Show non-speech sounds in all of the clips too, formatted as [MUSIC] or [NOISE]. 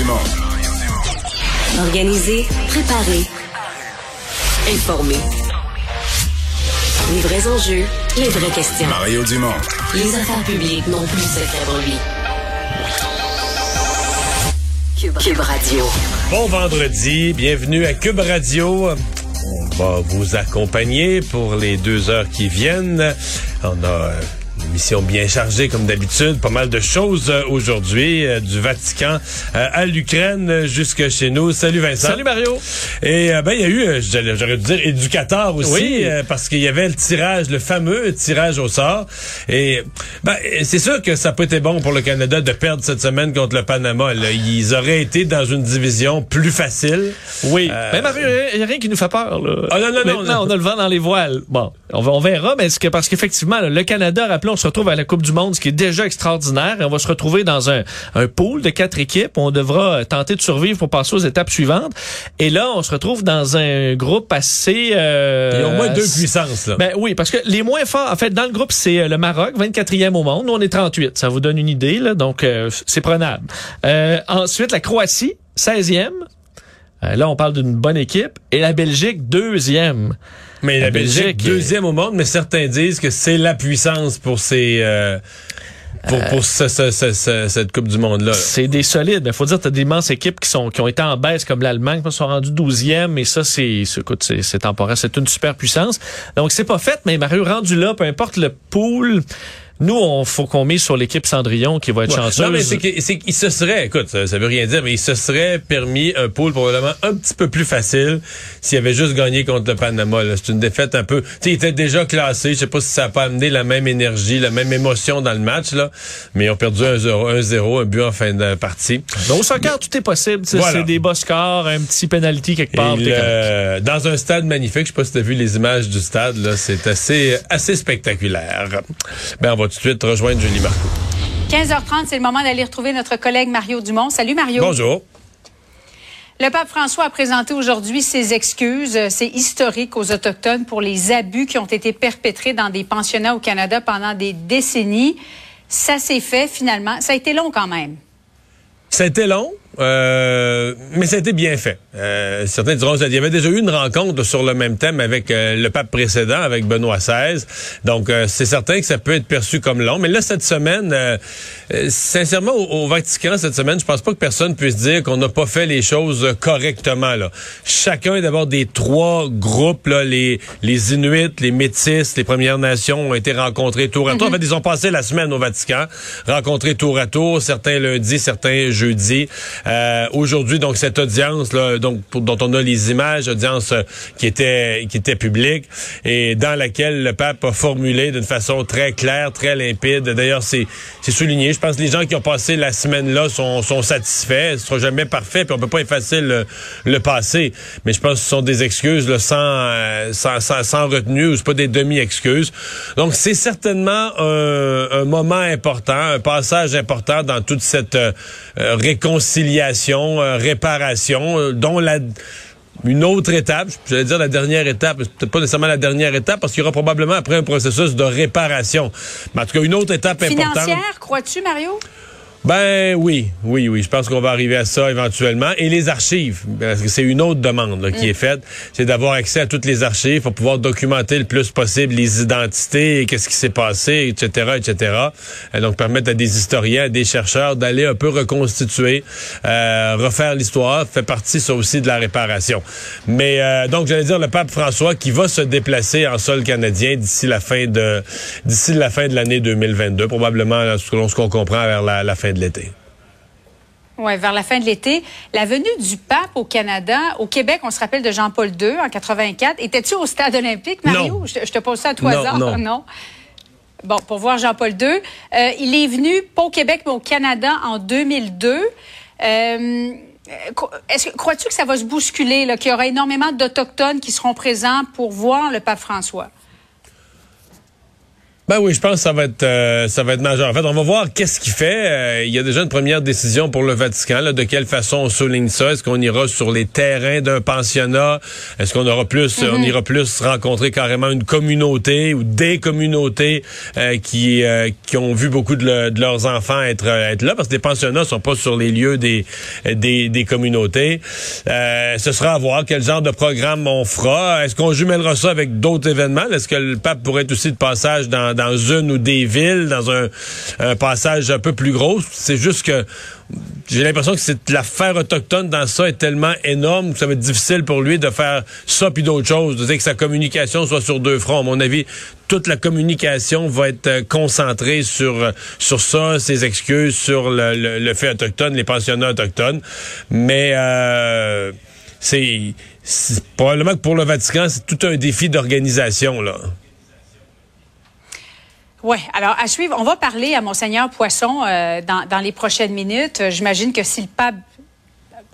Dumont. Organiser, préparer, informer. Les vrais enjeux, les vraies questions. Mario Dumont. Les affaires publiques n'ont plus pour lui. Cube, Cube Radio. Bon vendredi, bienvenue à Cube Radio. On va vous accompagner pour les deux heures qui viennent. On a euh, mission bien chargée comme d'habitude, pas mal de choses euh, aujourd'hui, euh, du Vatican euh, à l'Ukraine jusque chez nous. Salut Vincent. Salut Mario. Et ben il y a eu, j'aurais dû dire éducateur aussi, Oui. euh, parce qu'il y avait le tirage, le fameux tirage au sort. Et ben c'est sûr que ça pas été bon pour le Canada de perdre cette semaine contre le Panama. là. Ils auraient été dans une division plus facile. Oui. Euh, Mais Mario, il n'y a rien qui nous fait peur. Là. Ah, non, non, non, Maintenant, non. on a le vent dans les voiles. Bon, on, verra, mais que, parce qu'effectivement, le Canada, rappelons, on se retrouve à la Coupe du Monde, ce qui est déjà extraordinaire. Et on va se retrouver dans un, un pool de quatre équipes. On devra euh, tenter de survivre pour passer aux étapes suivantes. Et là, on se retrouve dans un groupe assez... Euh, Il y a au moins deux puissances. Là. Ben oui, parce que les moins forts, en fait, dans le groupe, c'est euh, le Maroc, 24e au monde. Nous, on est 38. Ça vous donne une idée, là. Donc, euh, c'est prenable. Euh, ensuite, la Croatie, 16e. Euh, là, on parle d'une bonne équipe. Et la Belgique, deuxième. Mais la, la Belgique, Belgique, deuxième au monde, mais certains disent que c'est la puissance pour ces... euh, pour, pour ce- ce- ce- ce- cette Coupe du Monde-là. là. C'est des solides. Il faut dire, tu as d'immenses équipes qui sont qui ont été en baisse, comme l'Allemagne, qui sont rendues 12e. Et ça, c'est c'est- écoute, c'est c'est temporaire. C'est une super puissance. Donc, c'est pas fait, mais Mario, rendu là, peu importe le pool, nous, on faut qu'on mise sur l'équipe Cendrillon qui va être Ouais. chanceuse. Non, mais c'est qu'il se serait, écoute, ça, ça veut rien dire, mais il se serait permis un pool probablement un petit peu plus facile s'il avait juste gagné contre le Panama. C'est une défaite un peu. Tu sais, il était déjà classé. Je sais pas si ça a pas amené la même énergie, la même émotion dans le match, là. Mais ils ont perdu 1-0, 1-0, un but en fin de partie. Ben, au soccer, tout est possible. Voilà. C'est des bas scores, un petit penalty quelque part. le- dans un stade magnifique, je sais pas si tu as vu les images du stade, là, c'est assez, assez spectaculaire. Ben, on va tout de suite rejoindre Julie Marco. 15h30, c'est le moment d'aller retrouver notre collègue Mario Dumont. Salut Mario. Bonjour. Le pape François a présenté aujourd'hui ses excuses. C'est historique aux Autochtones pour les abus qui ont été perpétrés dans des pensionnats au Canada pendant des décennies. Ça s'est fait finalement. Ça a été long quand même. Ça a été long, euh, mais ça a été bien fait. Euh, certains diront qu'il y avait déjà eu une rencontre sur le même thème avec euh, le pape précédent, avec Benoît XVI. Donc, euh, c'est certain que ça peut être perçu comme long. Mais là, cette semaine, sincèrement, au, au Vatican, cette semaine, je pense pas que personne puisse dire qu'on n'a pas fait les choses correctement. Là. Chacun, d'abord, des trois groupes, là, les, les Inuits, les Métis, les Premières Nations, ont été rencontrés tour à tour. En fait, ils ont passé la semaine au Vatican, rencontrés tour à tour, certains lundi, certains jeudi. Euh, Aujourd'hui, donc, cette audience, là, donc, pour- dont on a les images, audience euh, qui était, qui était publique, et dans laquelle le pape a formulé d'une façon très claire, très limpide. D'ailleurs, c'est c'est souligné. Je pense que les gens qui ont passé la semaine-là sont, sont satisfaits. Ce sera jamais parfait, puis on peut pas effacer le, le passé. Mais je pense que ce sont des excuses là, sans, euh, sans, sans, sans retenue, ou c'est pas des demi-excuses. Donc, c'est certainement un, un moment important, un passage important dans toute cette euh, euh, réconciliation, euh, réparation, euh, dont la une autre étape, j'allais dire la dernière étape, peut-être pas nécessairement la dernière étape, parce qu'il y aura probablement après un processus de réparation. Mais en tout cas, une autre étape importante. Financière, crois-tu, Mario? Ben oui, oui, oui. Je pense qu'on va arriver à ça éventuellement. Et les archives, parce que c'est une autre demande là, qui est faite, c'est d'avoir accès à toutes les archives pour pouvoir documenter le plus possible les identités, qu'est-ce qui s'est passé, etc., etc. Euh, donc permettre à des historiens, à des chercheurs d'aller un peu reconstituer, euh, refaire l'histoire, fait partie ça aussi de la réparation. Mais euh, donc j'allais dire le pape François qui va se déplacer en sol canadien d'ici la fin de d'ici la fin de l'année 2022, probablement selon ce qu'on comprend vers la, la fin de l'été. Oui, vers la fin de l'été. La venue du pape au Canada, au Québec, on se rappelle de Jean-Paul II en 84. Étais-tu au stade olympique, Mario? Non. Je, te- je te pose ça à tout Non, hasard. non. Bon, pour voir Jean-Paul II. Euh, il est venu, pas au Québec, mais au Canada en 2002. Euh, est-ce que- crois-tu que ça va se bousculer, là, qu'il y aura énormément d'Autochtones qui seront présents pour voir le pape François? Ben oui, je pense que ça va être euh, ça va être majeur. En fait, on va voir qu'est-ce qu'il fait. Euh, il y a déjà une première décision pour le Vatican. Là, de quelle façon on souligne ça? Est-ce qu'on ira sur les terrains d'un pensionnat? Est-ce qu'on aura plus on Mhm. ira plus rencontrer carrément une communauté ou des communautés euh, qui euh, qui ont vu beaucoup de, le- de leurs enfants être être là? Parce que les pensionnats sont pas sur les lieux des des, des communautés. Euh, ce sera à voir quel genre de programme on fera. Est-ce qu'on jumellera ça avec d'autres événements? Est-ce que le pape pourrait être aussi de passage dans dans une ou des villes, dans un, passage un peu plus gros. C'est juste que j'ai l'impression que l'affaire autochtone dans ça est tellement énorme que ça va être difficile pour lui de faire ça puis d'autres choses, de dire que sa communication soit sur deux fronts. À mon avis, toute la communication va être euh, concentrée sur euh, sur ça, ses excuses, sur le, fait autochtone, les pensionnats autochtones. Mais euh, c'est- probablement que pour le Vatican, c'est tout un défi d'organisation là. Oui, alors à suivre, on va parler à Monseigneur Poisson euh, dans, les prochaines minutes. Euh, J'imagine que si le pape,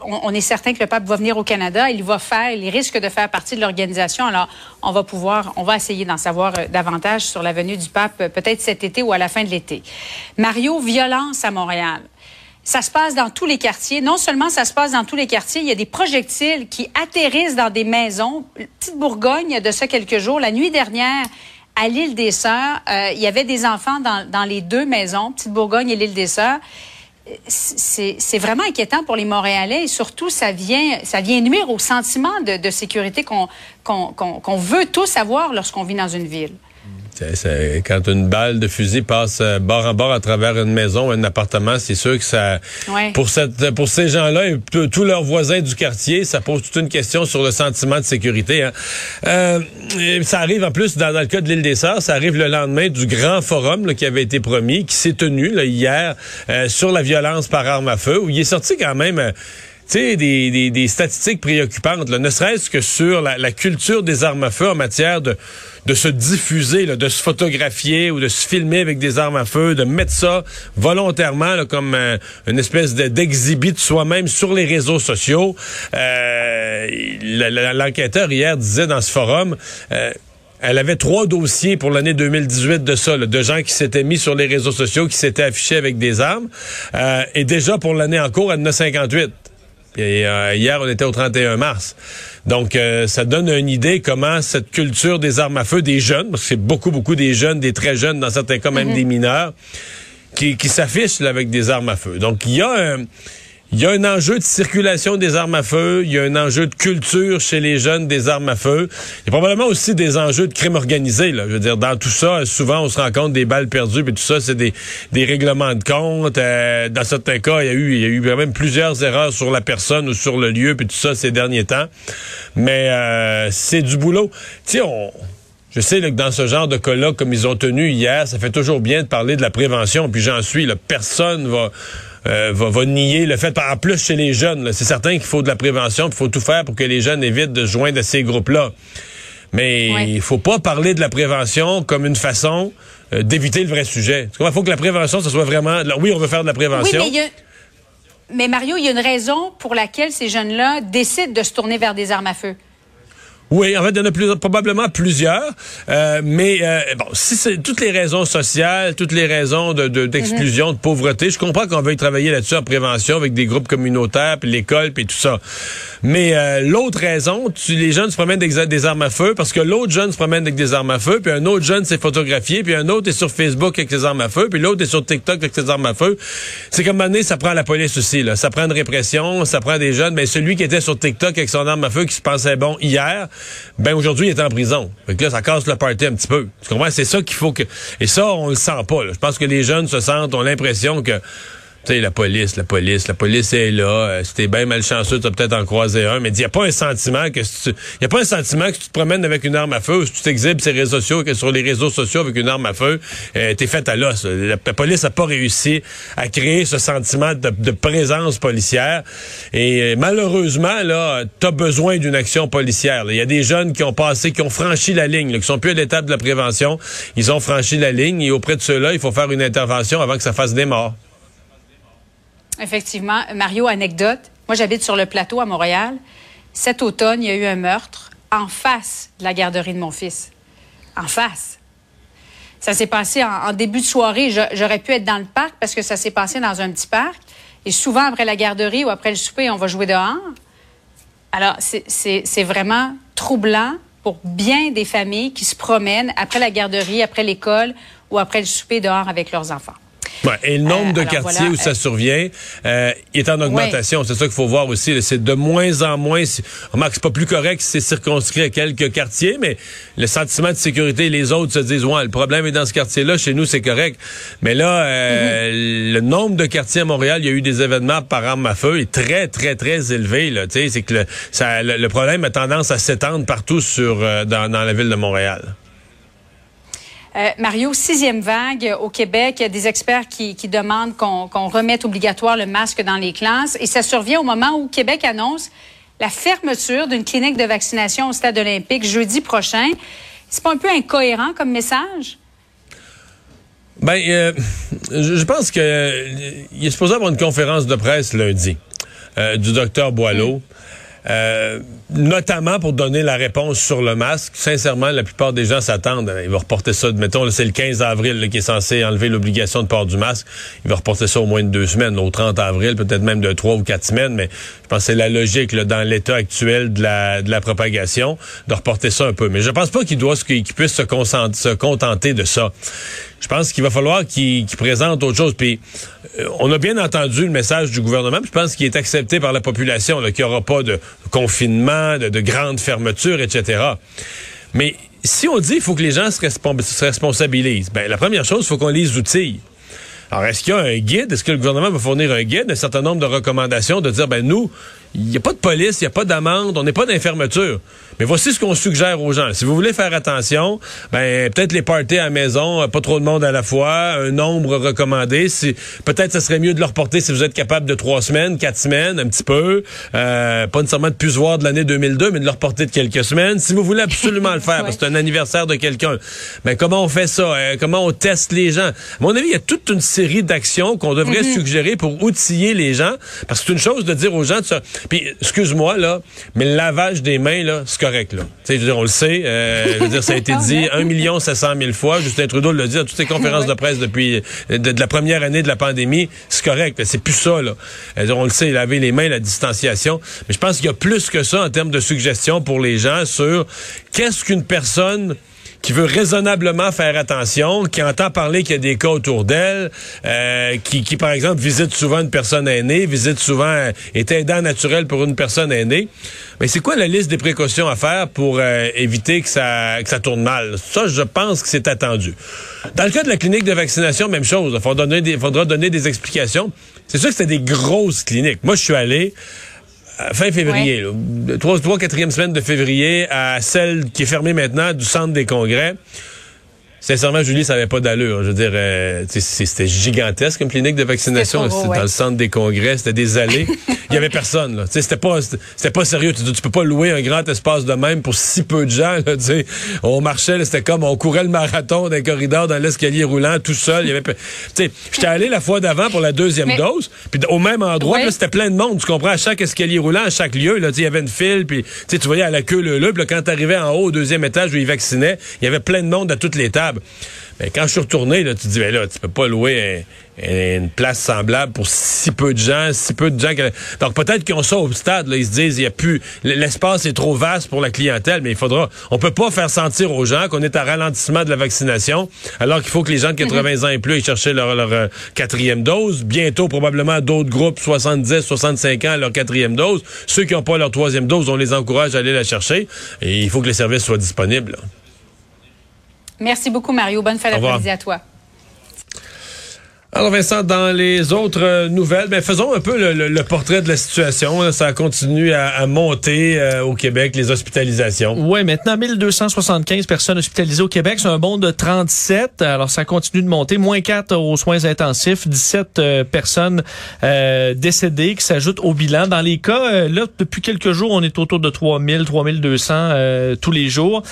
on, est certain que le pape va venir au Canada, il va faire, il risque de faire partie de l'organisation. Alors, on va pouvoir, on va essayer d'en savoir euh, davantage sur la venue du pape, peut-être cet été ou à la fin de l'été. Mario, violence à Montréal. Ça se passe dans tous les quartiers. Non seulement ça se passe dans tous les quartiers, il y a des projectiles qui atterrissent dans des maisons. Petite Bourgogne, de ça quelques jours. La nuit dernière, à l'île des Sœurs, euh, il y avait des enfants dans, dans les deux maisons, Petite Bourgogne et l'île des Sœurs. C'est vraiment inquiétant pour les Montréalais et surtout, ça vient, ça vient nuire au sentiment de, de sécurité qu'on qu'on- qu'on veut tous avoir lorsqu'on vit dans une ville. Quand une balle de fusil passe euh, bord en bord à travers une maison, un appartement, c'est sûr que ça, Ouais. pour cette, pour ces gens-là et tous leurs voisins du quartier, ça pose toute une question sur le sentiment de sécurité. hein. Euh, ça arrive en plus dans, dans le cas de l'île des Sœurs, ça arrive le lendemain du grand forum là, qui avait été promis, qui s'est tenu là, hier euh, sur la violence par arme à feu, où il est sorti quand même. euh, sais, des, des, des statistiques préoccupantes, là, ne serait-ce que sur la, la culture des armes à feu en matière de, de se diffuser, là, de se photographier ou de se filmer avec des armes à feu, de mettre ça volontairement là, comme euh, une espèce de- d'exhibit de soi-même sur les réseaux sociaux. Euh, L'enquêteur hier disait dans ce forum... euh, elle avait trois dossiers pour l'année 2018 de ça, là, de gens qui s'étaient mis sur les réseaux sociaux, qui s'étaient affichés avec des armes. Euh, et déjà pour l'année en cours, elle en a 58. Et euh, hier, on était au 31 mars. Donc, euh, ça donne une idée comment cette culture des armes à feu des jeunes, parce que c'est beaucoup, beaucoup des jeunes, des très jeunes, dans certains cas même des mineurs, qui, qui s'affichent avec des armes à feu. Donc, il y a un... Il y a un enjeu de circulation des armes à feu, il y a un enjeu de culture chez les jeunes des armes à feu. Il y a probablement aussi des enjeux de crime organisé. Là. Je veux dire, dans tout ça, souvent on se rend compte des balles perdues, puis tout ça, c'est des, des règlements de compte. Euh, dans certains cas, il y a eu, il y a eu même plusieurs erreurs sur la personne ou sur le lieu, puis tout ça ces derniers temps. Mais euh, c'est du boulot. Tu sais, on. Je sais là, que dans ce genre de cas-là, comme ils ont tenu hier, ça fait toujours bien de parler de la prévention, puis j'en suis. Là, personne va, euh, va, va nier le fait. En plus, chez les jeunes, c'est certain qu'il faut de la prévention, il faut tout faire pour que les jeunes évitent de se joindre à ces groupes-là. Mais Ouais. il faut pas parler de la prévention comme une façon euh, d'éviter le vrai sujet. Il faut que la prévention, ce soit vraiment... là, oui, on veut faire de la Oui, prévention. mais il y a- Mais Mario, il y a une raison pour laquelle ces jeunes-là décident de se tourner vers des armes à feu. Oui, en fait, il y en a plus- probablement plusieurs. Euh, mais euh, bon, si c'est toutes les raisons sociales, toutes les raisons de, de- d'exclusion, de pauvreté, je comprends qu'on veuille travailler là-dessus en prévention avec des groupes communautaires, puis l'école, puis tout ça. Mais euh, l'autre raison, tu, les jeunes se promènent avec des armes à feu parce que l'autre jeune se promène avec des armes à feu, puis un autre jeune s'est photographié, puis un autre est sur Facebook avec ses armes à feu, puis l'autre est sur TikTok avec ses armes à feu. C'est comme année, ça prend la police aussi. Là. Ça prend une répression, ça prend des jeunes. Mais celui qui était sur TikTok avec son arme à feu, qui se pensait bon hier, ben aujourd'hui, il est en prison. Fait que là, ça casse le party un petit peu. Tu comprends? C'est ça qu'il faut que... Et ça, on le sent pas. Je pense que les jeunes se sentent, ont l'impression que... La police, la police, la police est là. Euh, si t'es bien malchanceux, tu vas peut-être en croiser un, mais il n'y a pas un sentiment que si tu, y a pas un sentiment que tu te promènes avec une arme à feu, ou si tu t'exhibes sur les réseaux sociaux, sur les réseaux sociaux avec une arme à feu, euh, t'es fait à l'os. La, police n'a pas réussi à créer ce sentiment de, présence policière. Et euh, malheureusement, là, t'as besoin d'une action policière. Il y a des jeunes qui ont passé, qui ont franchi la ligne, là, qui sont plus à l'étape de la prévention. Ils ont franchi la ligne et auprès de ceux-là, il faut faire une intervention avant que ça fasse des morts. Effectivement. Mario, anecdote. Moi, j'habite sur le plateau à Montréal. Cet automne, il y a eu un meurtre en face de la garderie de mon fils. En face. Ça s'est passé en, début de soirée. J'aurais pu être dans le parc parce que ça s'est passé dans un petit parc. Et souvent, après la garderie ou après le souper, on va jouer dehors. Alors, c'est vraiment troublant pour bien des familles qui se promènent après la garderie, après l'école ou après le souper dehors avec leurs enfants. Et le nombre Euh, de alors quartiers voilà, où ça euh, survient euh, est en augmentation. C'est ça qu'il faut voir aussi. C'est de moins en moins. Remarque, c'est pas plus correct si c'est circonscrit à quelques quartiers, mais le sentiment de sécurité, les autres se disent ouais, le problème est dans ce quartier-là. Chez nous, c'est correct. Mais là, euh, Mm-hmm. le nombre de quartiers à Montréal, il y a eu des événements par arme à feu est très, très, très élevé. Là, Tu sais, c'est que le, ça, le, le problème a tendance à s'étendre partout sur euh, dans, dans la ville de Montréal. Euh, Mario, sixième vague au Québec. Il y a des experts qui, qui demandent qu'on remette obligatoire le masque dans les classes. Et ça survient au moment où Québec annonce la fermeture d'une clinique de vaccination au stade olympique jeudi prochain. C'est pas un peu incohérent comme message? Ben, euh, je pense que euh, il est supposé avoir une conférence de presse lundi euh, du docteur Boileau. euh, notamment pour donner la réponse sur le masque. Sincèrement, la plupart des gens s'attendent. Il va reporter ça, mettons, c'est le 15 avril là, qui est censé enlever l'obligation de port du masque. Il va reporter ça au moins de deux semaines, au 30 avril, peut-être même de trois ou quatre semaines, mais je pense que c'est la logique là, dans l'état actuel de la, de la propagation de reporter ça un peu. Mais je pense pas qu'il doit qu'il puisse se, se contenter de ça. Je pense qu'il va falloir qu'il qu'il présente autre chose. Puis euh, on a bien entendu le message du gouvernement. Je pense qu'il est accepté par la population, qu'il n'y aura pas de confinement, de, de grandes fermetures, etc. Mais si on dit qu'il faut que les gens se responsabilisent, ben la première chose, il faut qu'on les outille. Alors, est-ce qu'il y a un guide? Est-ce que le gouvernement va fournir un guide, un certain nombre de recommandations, de dire, ben nous, il n'y a pas de police, il n'y a pas d'amende, on n'est pas d'infermeture. Mais voici ce qu'on suggère aux gens. Si vous voulez faire attention, ben peut-être les parties à la maison, euh, pas trop de monde à la fois, un nombre recommandé. Si, peut-être ce serait mieux de le reporter si vous êtes capable de trois semaines, quatre semaines, un petit peu. Euh, pas nécessairement de plus voir de l'année 2002, mais de le reporter de quelques semaines. Si vous voulez absolument le [LAUGHS] faire, parce que c'est un anniversaire de quelqu'un, ben comment on fait ça? Euh, comment on teste les gens? À mon avis, il y a toute une série d'actions qu'on devrait suggérer pour outiller les gens. Parce que c'est une chose de dire aux gens de ça. Puis, excuse-moi, là, mais le lavage des mains, là, c'est correct, là. Je veux dire, on le sait. Euh, je veux dire, ça a été dit un million sept cent mille fois. Justin Trudeau le dit à toutes ses conférences de presse depuis euh, de, de la première année de la pandémie. C'est correct. là. C'est plus ça, là. Dire, on le sait, laver les mains, la distanciation. Mais je pense qu'il y a plus que ça en termes de suggestions pour les gens sur qu'est-ce qu'une personne qui veut raisonnablement faire attention, qui entend parler qu'il y a des cas autour d'elle, euh, qui, qui, par exemple, visite souvent une personne aînée, visite souvent, euh, est aidant naturel pour une personne aînée. Mais c'est quoi la liste des précautions à faire pour euh, éviter que ça, que ça tourne mal? Ça, je pense que c'est attendu. Dans le cas de la clinique de vaccination, même chose. Il faudra donner des, faudra donner des explications. C'est sûr que c'était des grosses cliniques. Moi, je suis allé fin février, trois, trois, quatrième semaine de février, à celle qui est fermée maintenant du centre des congrès. Sincèrement, Julie, ça n'avait pas d'allure. Je veux dire, euh, c'était gigantesque comme clinique de vaccination. C'était dans le centre des congrès, c'était des allées. [LAUGHS] Il y avait personne. Là. C'était pas, c'était pas sérieux. Tu, tu peux pas louer un grand espace de même pour si peu de gens. Là, on marchait, c'était comme on courait le marathon d'un corridor dans l'escalier roulant tout seul. Il y avait, j'étais allé la fois d'avant pour la deuxième Mais- dose, puis au même endroit, Ouais. c'était plein de monde. Tu comprends? À chaque escalier roulant, à chaque lieu. Là, il y avait une file, puis tu voyais à la queue le le. Puis quand t'arrivais en haut au deuxième étage où ils vaccinaient, il y avait plein de monde à toutes les tables. Mais quand je suis retourné, là, tu te dis, ben là, tu peux pas louer un- un- une place semblable pour si peu de gens, si peu de gens. que- Donc peut-être qu'ils ont ça au stade, là, ils se disent, il y a plus, l'espace est trop vaste pour la clientèle, mais il faudra, on peut pas faire sentir aux gens qu'on est à ralentissement de la vaccination, alors qu'il faut que les gens de 80 ans et plus aillent chercher leur, leur, euh, quatrième dose. Bientôt, probablement, d'autres groupes, 70, 65 ans, leur quatrième dose. Ceux qui n'ont pas leur troisième dose, on les encourage à aller la chercher. Et il faut que les services soient disponibles. là. Merci beaucoup, Mario. Bonne fin d'après-midi à toi. Alors Vincent, dans les autres euh, nouvelles, ben, faisons un peu le, le- le portrait de la situation. là. Ça continue à, à monter euh, au Québec, les hospitalisations. Oui, maintenant 1275 personnes hospitalisées au Québec, c'est un bond de 37. Alors ça continue de monter, moins 4 aux soins intensifs, 17 euh, personnes euh, décédées qui s'ajoutent au bilan. Dans les cas, euh, là depuis quelques jours, on est autour de 3000, 3200 euh, tous les jours.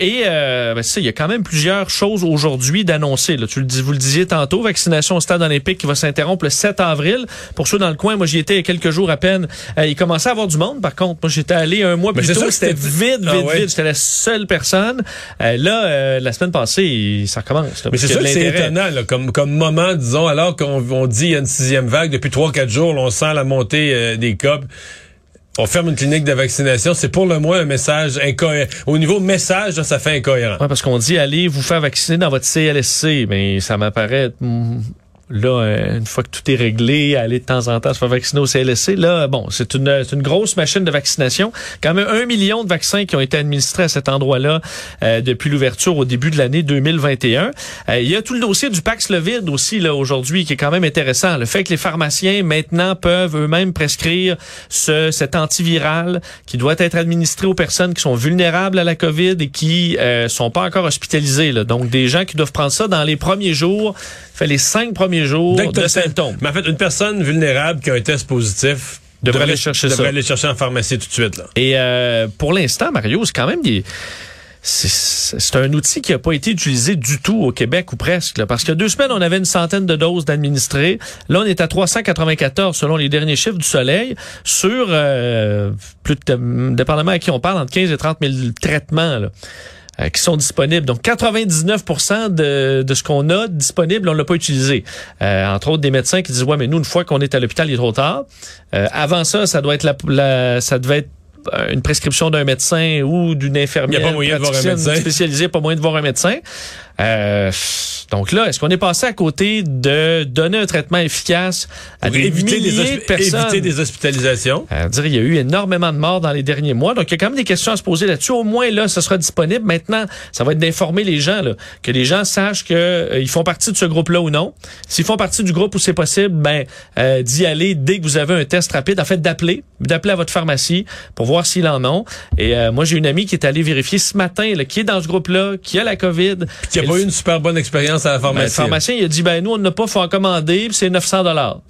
Et ben, ça, il y a quand même plusieurs choses aujourd'hui d'annoncer. Tu le dis, vous le disiez tantôt, vaccination au stade olympique qui va s'interrompre le 7 avril. Pour ceux dans le coin, moi j'y étais il y a quelques jours à peine. Euh, il commençait à avoir du monde. Par contre, moi j'étais allé un mois Mais plus tôt, c'était vide, vide, Ah ouais. vide. J'étais la seule personne. Euh, là, euh, la semaine passée, ça recommence. là, Mais c'est sûr que c'est étonnant, là, comme, comme moment, disons, alors qu'on on dit il y a une sixième vague, depuis trois, quatre jours, là, on sent la montée des cas. On ferme une clinique de vaccination, c'est pour le moins un message incohérent. Au niveau message, là, ça fait incohérent. Ouais, parce qu'on dit allez vous faire vacciner dans votre CLSC, mais ça m'apparaît hmm, là euh, une fois que tout est réglé, aller de temps en temps se faire vacciner au CLSC. Là, bon, c'est une une grosse machine de vaccination. Quand même un million de vaccins qui ont été administrés à cet endroit-là euh, depuis l'ouverture au début de l'année 2021. Euh, il y a tout le dossier du Paxlovid aussi là aujourd'hui qui est quand même intéressant. Le fait que les pharmaciens maintenant peuvent eux-mêmes prescrire ce cet antiviral qui doit être administré aux personnes qui sont vulnérables à la COVID et qui euh, sont pas encore hospitalisées. Là. Donc des gens qui doivent prendre ça dans les premiers jours, fait les cinq premiers jours Dès que t'as de symptômes. Mais en fait, une personne vulnérable qui a un test positif Devrait aller chercher devrait ça. aller chercher en pharmacie tout de suite. Là. Et euh, pour l'instant, Mario, c'est quand même des... C'est un outil qui n'a pas été utilisé du tout au Québec ou presque. là, parce qu'il y a deux semaines, on avait une centaine de doses d'administrés. Là, on est à 394 selon les derniers chiffres du Soleil sur euh, plus de, dépendamment à qui on parle, entre 15 et 30 000 traitements. Là qui sont disponibles. Donc 99 de, de ce qu'on a disponible, on l'a pas utilisé. Euh, entre autres des médecins qui disent ouais mais nous une fois qu'on est à l'hôpital, il est trop tard. Euh, avant ça, ça doit être la, la- ça devait être euh, une prescription d'un médecin ou d'une infirmière Il y a pas moyen de voir un médecin. spécialisée, pas moyen de voir un médecin. Euh, donc là, est-ce qu'on est passé à côté de donner un traitement efficace à Pour des éviter des, milliers de hospi- personnes? éviter des hospitalisations. À dire, il y a eu énormément de morts dans les derniers mois. Donc, il y a quand même des questions à se poser là-dessus. Au moins, là, ce sera disponible. Maintenant, ça va être d'informer les gens, là, que les gens sachent que euh, ils font partie de ce groupe-là ou non. S'ils font partie du groupe où c'est possible, ben, euh, d'y aller dès que vous avez un test rapide. En fait, d'appeler, d'appeler à votre pharmacie pour voir s'ils en ont. Et euh, moi, j'ai une amie qui est allée vérifier ce matin, là, qui est dans ce groupe-là, qui a la COVID. Qui a Et pas eu une super bonne expérience à la ben, pharmacie. le pharmacien, il a dit, ben, nous, on n'a pas, faut en commander, puis c'est 900 dollars.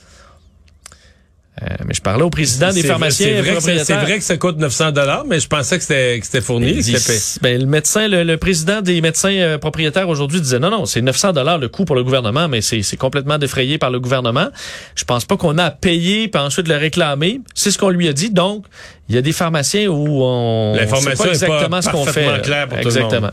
Euh, mais je parlais au président des pharmaciens C'est vrai, que vrai ça coûte 900 dollars, mais je pensais que c'était fourni. Dit, ben, le médecin, le, le président des médecins euh, propriétaires aujourd'hui disait non, non, c'est 900 dollars le coût pour le gouvernement, mais c'est c'est complètement défrayé par le gouvernement. Je pense pas qu'on a à payer puis ensuite le réclamer. C'est ce qu'on lui a dit. Donc, il y a des pharmaciens où on pas pas exactement ce qu'on fait. pour tout le exactement. monde.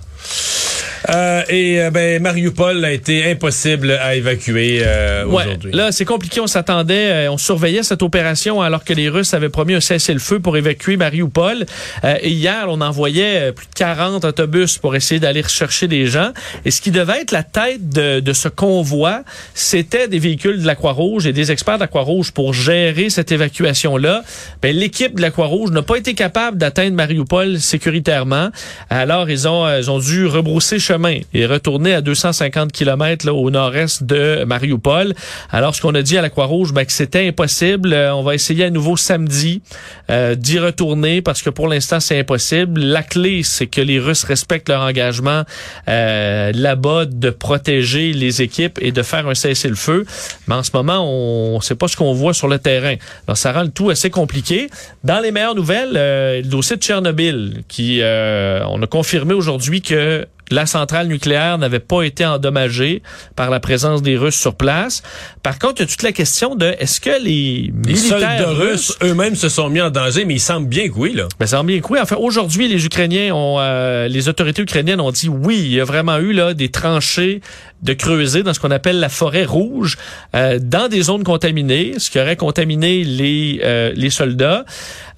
Euh, et euh, ben Mariupol a été impossible à évacuer euh, Ouais, aujourd'hui. là, c'est compliqué. On s'attendait, euh, on surveillait cette opération alors que les Russes avaient promis un cessez-le-feu pour évacuer Mariupol. Euh, et hier, on envoyait plus de 40 autobus pour essayer d'aller rechercher des gens. Et ce qui devait être la tête de, de ce convoi, c'était des véhicules de la Croix-Rouge et des experts de la Croix-Rouge pour gérer cette évacuation-là. Ben, l'équipe de la Croix-Rouge n'a pas été capable d'atteindre Mariupol sécuritairement. Alors, ils ont, euh, ils ont dû rebrousser chemin et retourner à 250 km là, au nord-est de Mariupol. Alors, ce qu'on a dit à la Croix-Rouge, ben, que c'était impossible. Euh, on va essayer à nouveau samedi euh, d'y retourner parce que pour l'instant, c'est impossible. La clé, c'est que les Russes respectent leur engagement euh, là-bas de protéger les équipes et de faire un cessez-le-feu. Mais en ce moment, on ne sait pas ce qu'on voit sur le terrain. Alors, ça rend le tout assez compliqué. Dans les meilleures nouvelles, euh, le dossier de Tchernobyl, qui euh, on a confirmé aujourd'hui que la centrale nucléaire n'avait pas été endommagée par la présence des Russes sur place. Par contre, il y a toute la question de est-ce que les, les soldats militaires russes eux-mêmes se sont mis en danger, mais il semble bien que oui là. ben, semble bien que oui. Enfin, aujourd'hui, les Ukrainiens ont, euh, les autorités ukrainiennes ont dit oui, il y a vraiment eu là des tranchées de creuser dans ce qu'on appelle la forêt rouge, euh, dans des zones contaminées, ce qui aurait contaminé les euh, les soldats.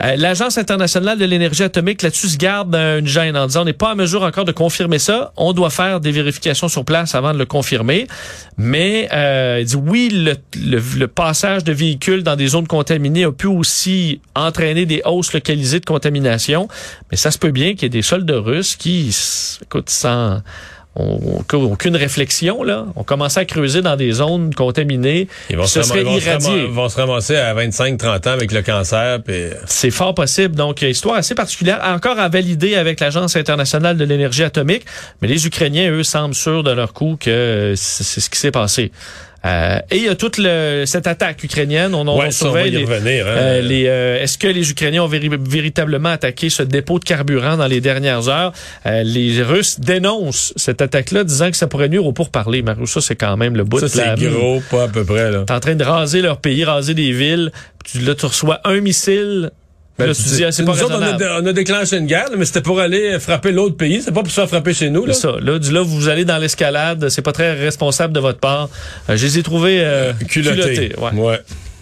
Euh, L'Agence internationale de l'énergie atomique là-dessus se garde une gêne en disant on n'est pas en mesure encore de confirmer ça. On doit faire des vérifications sur place avant de le confirmer. Mais euh, il dit oui, le, le, passage de véhicules dans des zones contaminées a pu aussi entraîner des hausses localisées de contamination. Mais ça se peut bien qu'il y ait des soldats russes qui, écoute, sans aucune réflexion, là, on commençait à creuser dans des zones contaminées. Ils vont, se, serait ram- ils vont se irradié. ram- vont se ramasser à 25-30 ans avec le cancer. Puis... C'est fort possible. Donc, histoire assez particulière, encore à valider avec l'Agence internationale de l'énergie atomique. Mais les Ukrainiens, eux, semblent sûrs de leur coup que c'est ce qui s'est passé. Euh, et il y a toute le, cette attaque ukrainienne. On, on Ouais, ça, on va surveille y les- revenir, hein. euh, les, euh, Est-ce que les Ukrainiens ont véri- véritablement attaqué ce dépôt de carburant dans les dernières heures? Euh, les Russes dénoncent cette attaque-là, disant que ça pourrait nuire au pourparlers. Mario, ça, c'est quand même le bout Ça, de la... c'est gros, pas à peu près, là. T'es en train de raser leur pays, raser des villes. Tu, là, tu reçois un missile. Ben, ah, c'est pas nous autres, on a, on a déclenché une guerre, mais c'était pour aller frapper l'autre pays. C'est pas pour se faire frapper chez nous. Là. Ça. Là, du là, vous allez dans l'escalade. C'est pas très responsable de votre part. Euh, je les ai trouvés euh, Culotté. culottés, ouais. ouais.